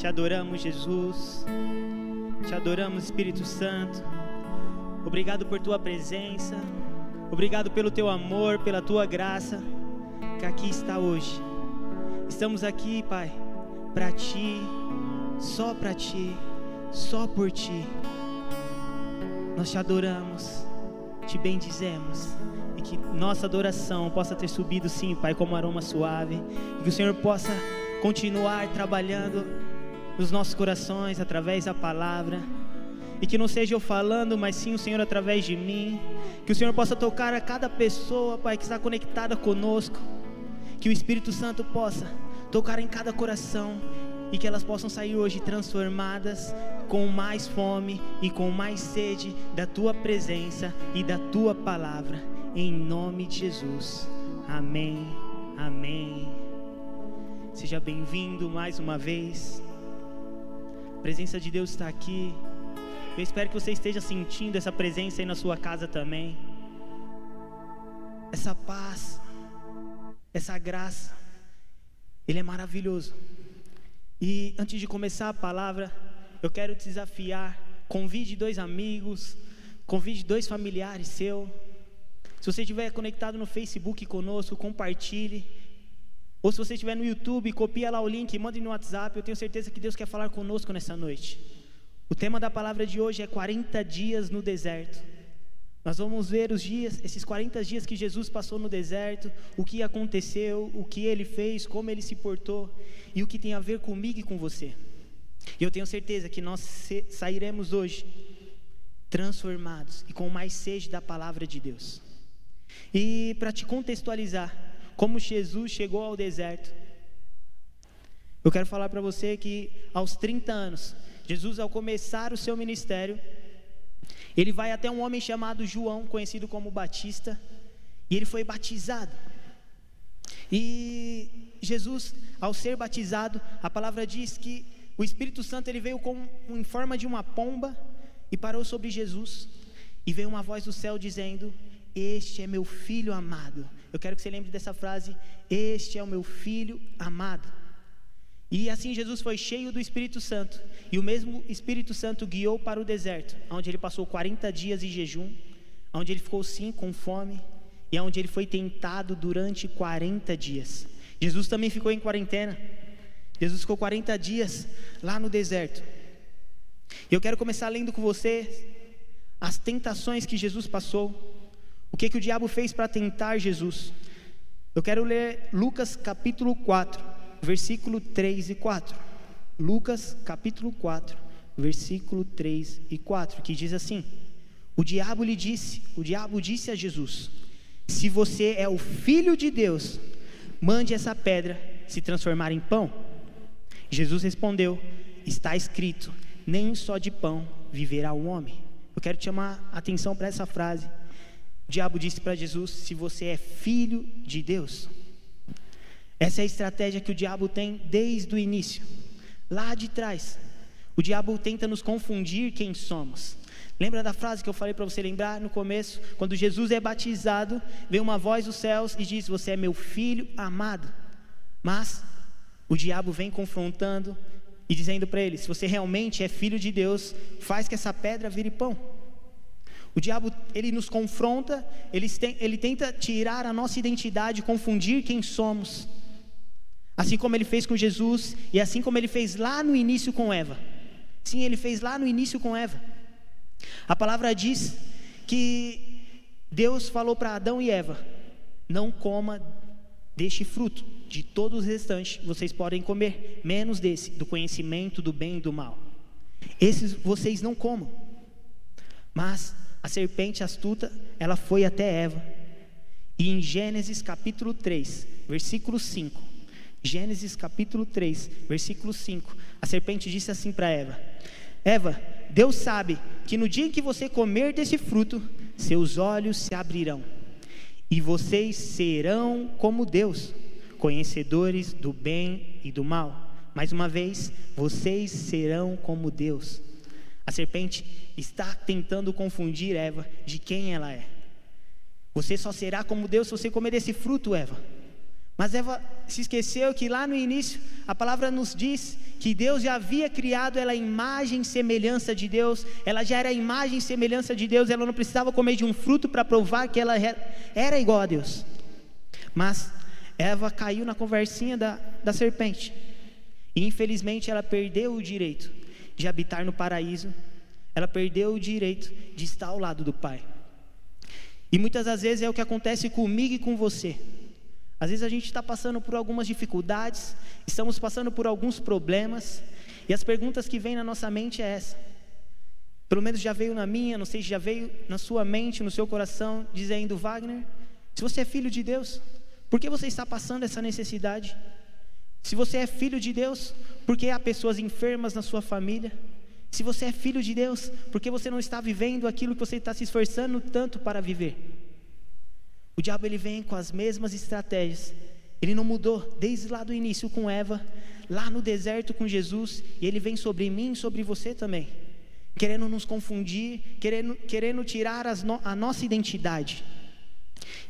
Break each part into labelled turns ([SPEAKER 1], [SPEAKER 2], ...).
[SPEAKER 1] Te adoramos, Jesus. Te adoramos, Espírito Santo. Obrigado por tua presença. Obrigado pelo teu amor, pela tua graça que aqui está hoje. Estamos aqui, Pai, para ti, só para ti, só por ti. Nós te adoramos, te bendizemos e que nossa adoração possa ter subido, sim, Pai, como aroma suave, e que o Senhor possa continuar trabalhando nos nossos corações através da palavra. E que não seja eu falando, mas sim o Senhor através de mim. Que o Senhor possa tocar a cada pessoa, Pai, que está conectada conosco. Que o Espírito Santo possa tocar em cada coração e que elas possam sair hoje transformadas com mais fome e com mais sede da tua presença e da tua palavra, em nome de Jesus. Amém. Amém. Seja bem-vindo mais uma vez. A presença de Deus está aqui. Eu espero que você esteja sentindo essa presença aí na sua casa também. Essa paz, essa graça, Ele é maravilhoso. E antes de começar a palavra, eu quero te desafiar. Convide dois amigos, convide dois familiares seu. Se você estiver conectado no Facebook conosco, compartilhe. Ou se você estiver no YouTube, copia lá o link, mande no WhatsApp. Eu tenho certeza que Deus quer falar conosco nessa noite. O tema da palavra de hoje é 40 dias no deserto. Nós vamos ver os dias, esses 40 dias que Jesus passou no deserto, o que aconteceu, o que ele fez, como ele se portou e o que tem a ver comigo e com você. E eu tenho certeza que nós sairemos hoje transformados e com mais sede da palavra de Deus. E para te contextualizar, como Jesus chegou ao deserto, eu quero falar para você que aos 30 anos, Jesus, ao começar o seu ministério, ele vai até um homem chamado João, conhecido como Batista, e ele foi batizado. E Jesus, ao ser batizado, a palavra diz que o Espírito Santo ele veio com, em forma de uma pomba e parou sobre Jesus. E veio uma voz do céu dizendo: Este é meu filho amado. Eu quero que você lembre dessa frase: Este é o meu filho amado. E assim Jesus foi cheio do Espírito Santo, e o mesmo Espírito Santo guiou para o deserto, onde ele passou 40 dias em jejum, onde ele ficou sim com fome, e onde ele foi tentado durante 40 dias. Jesus também ficou em quarentena. Jesus ficou 40 dias lá no deserto. E eu quero começar lendo com você as tentações que Jesus passou, que que o diabo fez para tentar Jesus. Eu quero ler Lucas capítulo 4 versículo 3 e 4. Lucas capítulo 4, versículo 3 e 4, que diz assim: O diabo lhe disse, o diabo disse a Jesus: Se você é o filho de Deus, mande essa pedra se transformar em pão. Jesus respondeu: Está escrito: Nem só de pão viverá o homem. Eu quero chamar a atenção para essa frase. O diabo disse para Jesus: Se você é filho de Deus, essa é a estratégia que o diabo tem desde o início. Lá de trás, o diabo tenta nos confundir quem somos. Lembra da frase que eu falei para você lembrar no começo? Quando Jesus é batizado, vem uma voz dos céus e diz: Você é meu filho amado. Mas o diabo vem confrontando e dizendo para ele: Se você realmente é filho de Deus, faz que essa pedra vire pão. O diabo ele nos confronta, ele, ele tenta tirar a nossa identidade, confundir quem somos. Assim como ele fez com Jesus e assim como ele fez lá no início com Eva. Sim, ele fez lá no início com Eva. A palavra diz que Deus falou para Adão e Eva: Não coma deste fruto, de todos os restantes vocês podem comer, menos desse, do conhecimento do bem e do mal. Esses vocês não comam. Mas a serpente astuta, ela foi até Eva. E em Gênesis capítulo 3, versículo 5, Gênesis capítulo 3, versículo 5. A serpente disse assim para Eva: Eva, Deus sabe que no dia em que você comer desse fruto, seus olhos se abrirão, e vocês serão como Deus, conhecedores do bem e do mal. Mais uma vez, vocês serão como Deus. A serpente está tentando confundir Eva de quem ela é. Você só será como Deus se você comer desse fruto, Eva. Mas Eva se esqueceu que lá no início a palavra nos diz que Deus já havia criado ela imagem e semelhança de Deus, ela já era imagem e semelhança de Deus, ela não precisava comer de um fruto para provar que ela era igual a Deus. Mas Eva caiu na conversinha da, da serpente, e infelizmente ela perdeu o direito de habitar no paraíso, ela perdeu o direito de estar ao lado do Pai. E muitas das vezes é o que acontece comigo e com você. Às vezes a gente está passando por algumas dificuldades, estamos passando por alguns problemas, e as perguntas que vêm na nossa mente é essa. Pelo menos já veio na minha, não sei se já veio na sua mente, no seu coração, dizendo: Wagner, se você é filho de Deus, por que você está passando essa necessidade? Se você é filho de Deus, por que há pessoas enfermas na sua família? Se você é filho de Deus, por que você não está vivendo aquilo que você está se esforçando tanto para viver? O diabo ele vem com as mesmas estratégias. Ele não mudou desde lá do início com Eva, lá no deserto com Jesus, e ele vem sobre mim e sobre você também, querendo nos confundir, querendo, querendo tirar no, a nossa identidade.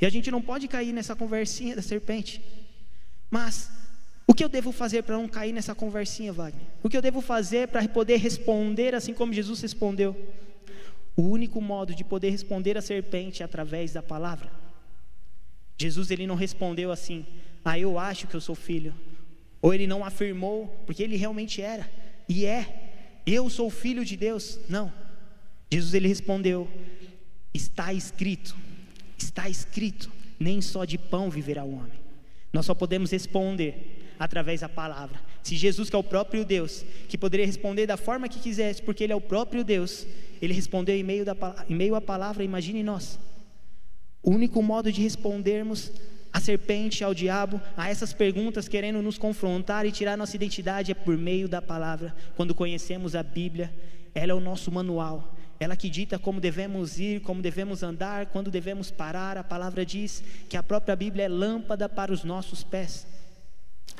[SPEAKER 1] E a gente não pode cair nessa conversinha da serpente. Mas o que eu devo fazer para não cair nessa conversinha, Wagner? O que eu devo fazer para poder responder assim como Jesus respondeu? O único modo de poder responder à serpente é através da palavra. Jesus ele não respondeu assim: "Ah, eu acho que eu sou filho". Ou ele não afirmou, porque ele realmente era e é. Eu sou filho de Deus. Não. Jesus ele respondeu: "Está escrito. Está escrito: nem só de pão viverá o homem". Nós só podemos responder através da palavra. Se Jesus, que é o próprio Deus, que poderia responder da forma que quisesse, porque Ele é o próprio Deus, Ele respondeu em meio, da, em meio à palavra, imagine nós. O único modo de respondermos à serpente, ao diabo, a essas perguntas querendo nos confrontar e tirar nossa identidade é por meio da palavra. Quando conhecemos a Bíblia, ela é o nosso manual. Ela que dita como devemos ir, como devemos andar, quando devemos parar. A palavra diz que a própria Bíblia é lâmpada para os nossos pés.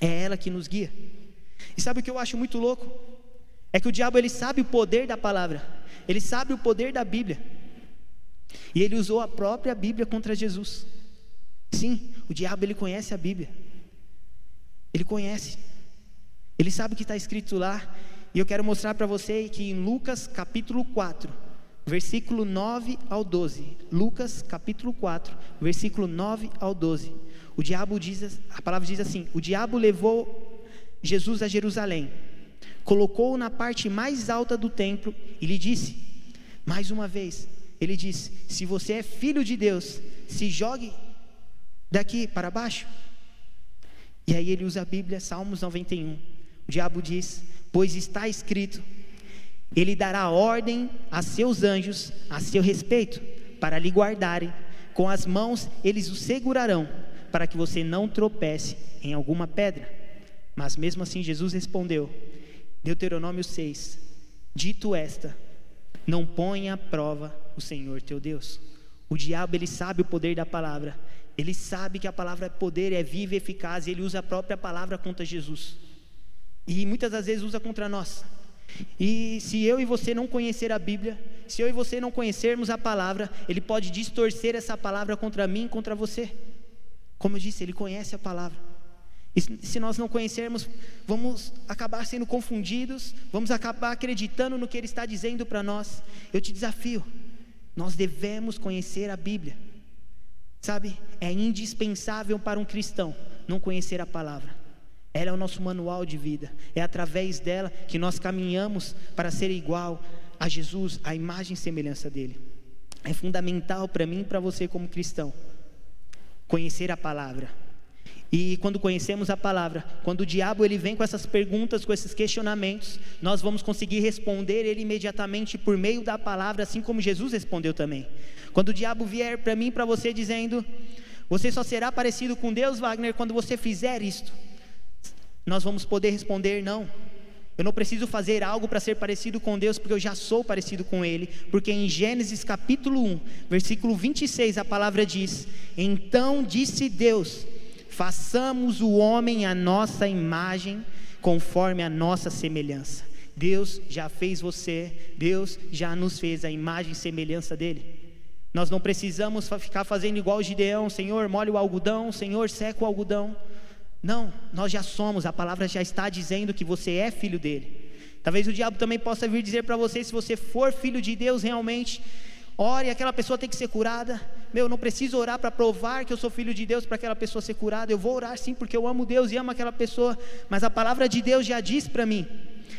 [SPEAKER 1] É ela que nos guia. E sabe o que eu acho muito louco? É que o diabo ele sabe o poder da palavra. Ele sabe o poder da Bíblia. E ele usou a própria Bíblia contra Jesus. Sim, o diabo ele conhece a Bíblia. Ele conhece. Ele sabe o que está escrito lá. E eu quero mostrar para você que em Lucas capítulo 4, versículo 9 ao 12. Lucas capítulo 4, versículo 9 ao 12. O diabo diz, a palavra diz assim: O diabo levou Jesus a Jerusalém, colocou-o na parte mais alta do templo e lhe disse: Mais uma vez, ele diz: se você é filho de Deus, se jogue daqui para baixo. E aí ele usa a Bíblia, Salmos 91. O diabo diz: Pois está escrito, ele dará ordem a seus anjos a seu respeito, para lhe guardarem, com as mãos eles o segurarão, para que você não tropece em alguma pedra. Mas mesmo assim Jesus respondeu, Deuteronômio 6: Dito esta, não ponha à prova o Senhor teu Deus. O diabo, ele sabe o poder da palavra. Ele sabe que a palavra é poder, é viva e eficaz, e ele usa a própria palavra contra Jesus. E muitas das vezes usa contra nós. E se eu e você não conhecer a Bíblia, se eu e você não conhecermos a palavra, ele pode distorcer essa palavra contra mim, contra você. Como eu disse, ele conhece a palavra. E se nós não conhecermos, vamos acabar sendo confundidos, vamos acabar acreditando no que ele está dizendo para nós. Eu te desafio, nós devemos conhecer a Bíblia. Sabe, é indispensável para um cristão não conhecer a palavra. Ela é o nosso manual de vida. É através dela que nós caminhamos para ser igual a Jesus, a imagem e semelhança dele. É fundamental para mim e para você como cristão conhecer a palavra. E quando conhecemos a palavra, quando o diabo ele vem com essas perguntas, com esses questionamentos, nós vamos conseguir responder ele imediatamente por meio da palavra, assim como Jesus respondeu também. Quando o diabo vier para mim, para você dizendo: "Você só será parecido com Deus, Wagner, quando você fizer isto". Nós vamos poder responder: "Não. Eu não preciso fazer algo para ser parecido com Deus, porque eu já sou parecido com Ele. Porque em Gênesis capítulo 1, versículo 26, a palavra diz: Então disse Deus: façamos o homem à nossa imagem, conforme a nossa semelhança. Deus já fez você, Deus já nos fez a imagem e semelhança dele. Nós não precisamos ficar fazendo igual o Gideão, Senhor, molhe o algodão, Senhor, seca o algodão. Não, nós já somos, a palavra já está dizendo que você é filho dele. Talvez o diabo também possa vir dizer para você: se você for filho de Deus realmente, ore, aquela pessoa tem que ser curada. Meu, não preciso orar para provar que eu sou filho de Deus para aquela pessoa ser curada. Eu vou orar sim, porque eu amo Deus e amo aquela pessoa. Mas a palavra de Deus já diz para mim,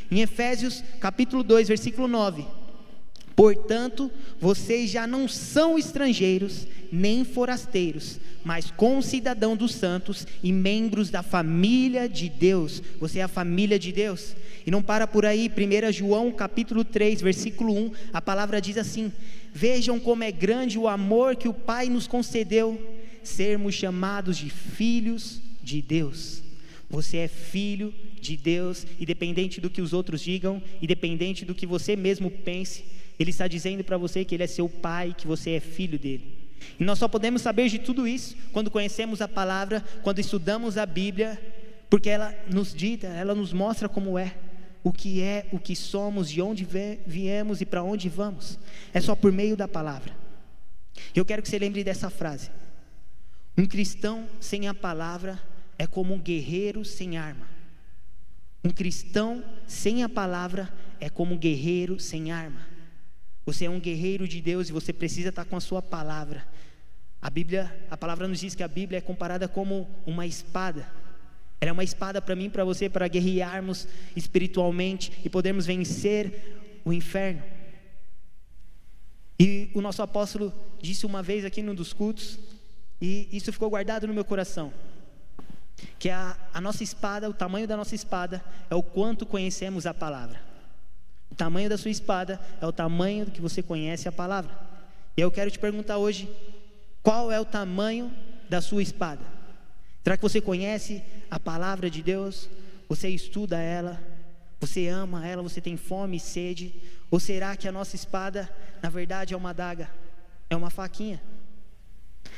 [SPEAKER 1] em Efésios capítulo 2, versículo 9: Portanto, vocês já não são estrangeiros nem forasteiros, mas concidadão dos santos e membros da família de Deus. Você é a família de Deus. E não para por aí, 1 João capítulo 3, versículo 1, a palavra diz assim: Vejam como é grande o amor que o Pai nos concedeu, sermos chamados de filhos de Deus. Você é filho de Deus, independente do que os outros digam, independente do que você mesmo pense, Ele está dizendo para você que Ele é seu Pai, que você é filho dele. E nós só podemos saber de tudo isso quando conhecemos a palavra, quando estudamos a Bíblia, porque ela nos dita, ela nos mostra como é, o que é, o que somos, de onde viemos e para onde vamos. É só por meio da palavra. Eu quero que você lembre dessa frase. Um cristão sem a palavra é como um guerreiro sem arma. Um cristão sem a palavra é como um guerreiro sem arma. Você é um guerreiro de Deus e você precisa estar com a sua palavra. A Bíblia, a palavra nos diz que a Bíblia é comparada como uma espada. Ela é uma espada para mim, para você, para guerrearmos espiritualmente e podermos vencer o inferno. E o nosso apóstolo disse uma vez aqui num dos cultos, e isso ficou guardado no meu coração, que a, a nossa espada, o tamanho da nossa espada, é o quanto conhecemos a palavra. O tamanho da sua espada é o tamanho que você conhece a palavra. E eu quero te perguntar hoje: qual é o tamanho da sua espada? Será que você conhece a palavra de Deus? Você estuda ela? Você ama ela? Você tem fome e sede? Ou será que a nossa espada, na verdade, é uma adaga? É uma faquinha?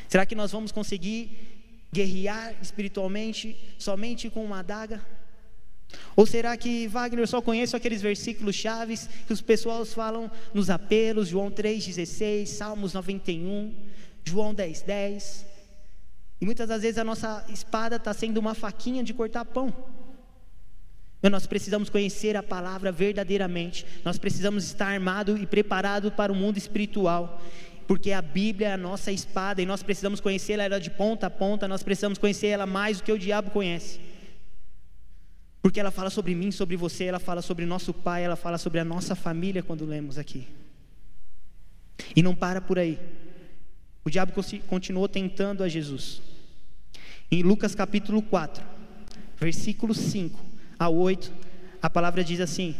[SPEAKER 1] Será que nós vamos conseguir guerrear espiritualmente somente com uma adaga? Ou será que Wagner só conhece aqueles versículos chaves que os pessoas falam nos apelos, João 3,16, Salmos 91, João 10,10? 10. E muitas das vezes a nossa espada está sendo uma faquinha de cortar pão. Nós precisamos conhecer a palavra verdadeiramente. Nós precisamos estar armado e preparado para o mundo espiritual. Porque a Bíblia é a nossa espada e nós precisamos conhecê-la de ponta a ponta, nós precisamos conhecer ela mais do que o diabo conhece. Porque ela fala sobre mim, sobre você, ela fala sobre nosso pai, ela fala sobre a nossa família quando lemos aqui. E não para por aí. O diabo continuou tentando a Jesus. Em Lucas capítulo 4, versículos 5 a 8, a palavra diz assim: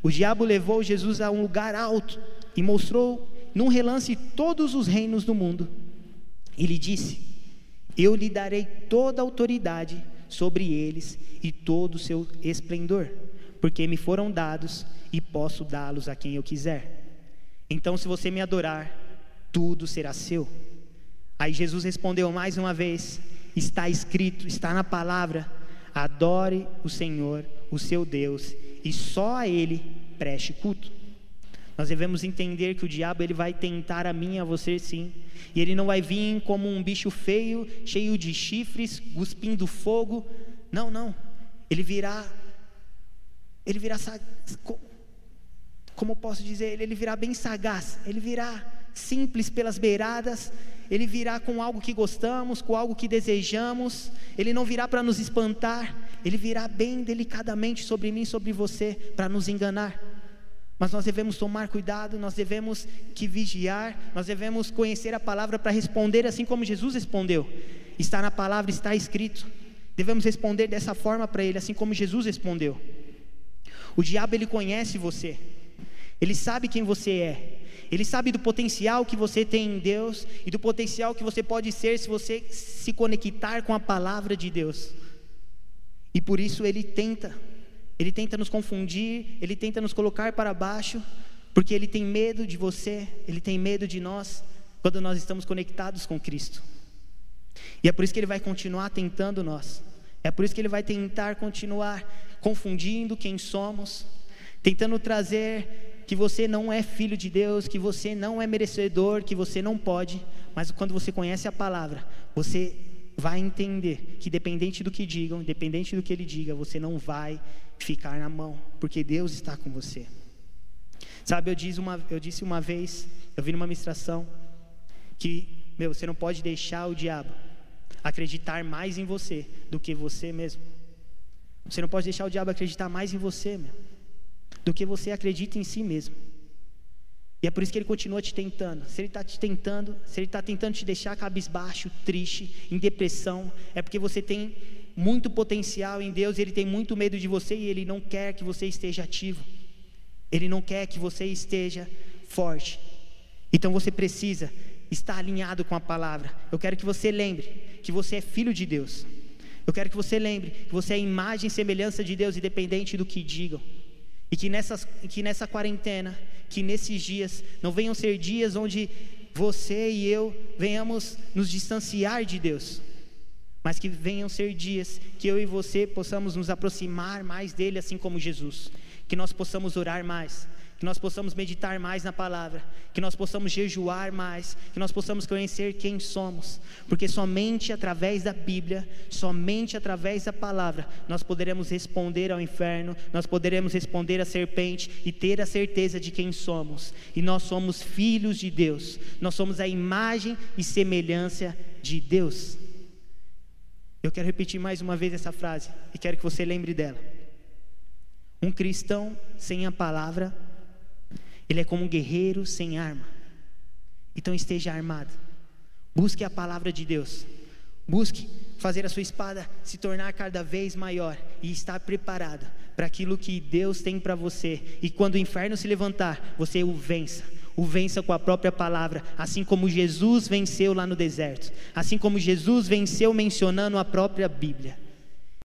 [SPEAKER 1] O diabo levou Jesus a um lugar alto e mostrou num relance todos os reinos do mundo. E lhe disse: Eu lhe darei toda a autoridade sobre eles e todo o seu esplendor, porque me foram dados e posso dá-los a quem eu quiser. Então, se você me adorar, tudo será seu. Aí Jesus respondeu mais uma vez: Está escrito, está na palavra: adore o Senhor, o seu Deus, e só a Ele preste culto. Nós devemos entender que o diabo ele vai tentar a mim e a você sim. E ele não vai vir como um bicho feio, cheio de chifres, cuspindo fogo. Não, não. Ele virá ele virá como posso dizer, ele virá bem sagaz, ele virá simples pelas beiradas, ele virá com algo que gostamos, com algo que desejamos, ele não virá para nos espantar, ele virá bem delicadamente sobre mim, sobre você, para nos enganar. Mas nós devemos tomar cuidado, nós devemos que vigiar, nós devemos conhecer a palavra para responder assim como Jesus respondeu. Está na palavra, está escrito. Devemos responder dessa forma para ele, assim como Jesus respondeu. O diabo ele conhece você. Ele sabe quem você é. Ele sabe do potencial que você tem em Deus e do potencial que você pode ser se você se conectar com a palavra de Deus. E por isso ele tenta ele tenta nos confundir, ele tenta nos colocar para baixo, porque ele tem medo de você, ele tem medo de nós, quando nós estamos conectados com Cristo. E é por isso que ele vai continuar tentando nós, é por isso que ele vai tentar continuar confundindo quem somos, tentando trazer que você não é filho de Deus, que você não é merecedor, que você não pode, mas quando você conhece a palavra, você vai entender que, dependente do que digam, independente do que ele diga, você não vai ficar na mão, porque Deus está com você. Sabe, eu disse uma, eu disse uma vez, eu vi numa ministração, que, meu, você não pode deixar o diabo acreditar mais em você do que você mesmo. Você não pode deixar o diabo acreditar mais em você, meu, do que você acredita em si mesmo. E é por isso que ele continua te tentando. Se ele está te tentando, se ele está tentando te deixar cabisbaixo, triste, em depressão, é porque você tem muito potencial em Deus, ele tem muito medo de você e ele não quer que você esteja ativo. Ele não quer que você esteja forte. Então você precisa estar alinhado com a palavra. Eu quero que você lembre que você é filho de Deus. Eu quero que você lembre que você é imagem e semelhança de Deus, independente do que digam. E que, nessas, que nessa quarentena que nesses dias não venham ser dias onde você e eu venhamos nos distanciar de Deus, mas que venham ser dias que eu e você possamos nos aproximar mais dele, assim como Jesus, que nós possamos orar mais, que nós possamos meditar mais na palavra, que nós possamos jejuar mais, que nós possamos conhecer quem somos, porque somente através da Bíblia, somente através da palavra, nós poderemos responder ao inferno, nós poderemos responder à serpente e ter a certeza de quem somos, e nós somos filhos de Deus, nós somos a imagem e semelhança de Deus. Eu quero repetir mais uma vez essa frase e quero que você lembre dela. Um cristão sem a palavra ele é como um guerreiro sem arma. Então esteja armado. Busque a palavra de Deus. Busque fazer a sua espada se tornar cada vez maior e estar preparado para aquilo que Deus tem para você. E quando o inferno se levantar, você o vença. O vença com a própria palavra, assim como Jesus venceu lá no deserto, assim como Jesus venceu mencionando a própria Bíblia.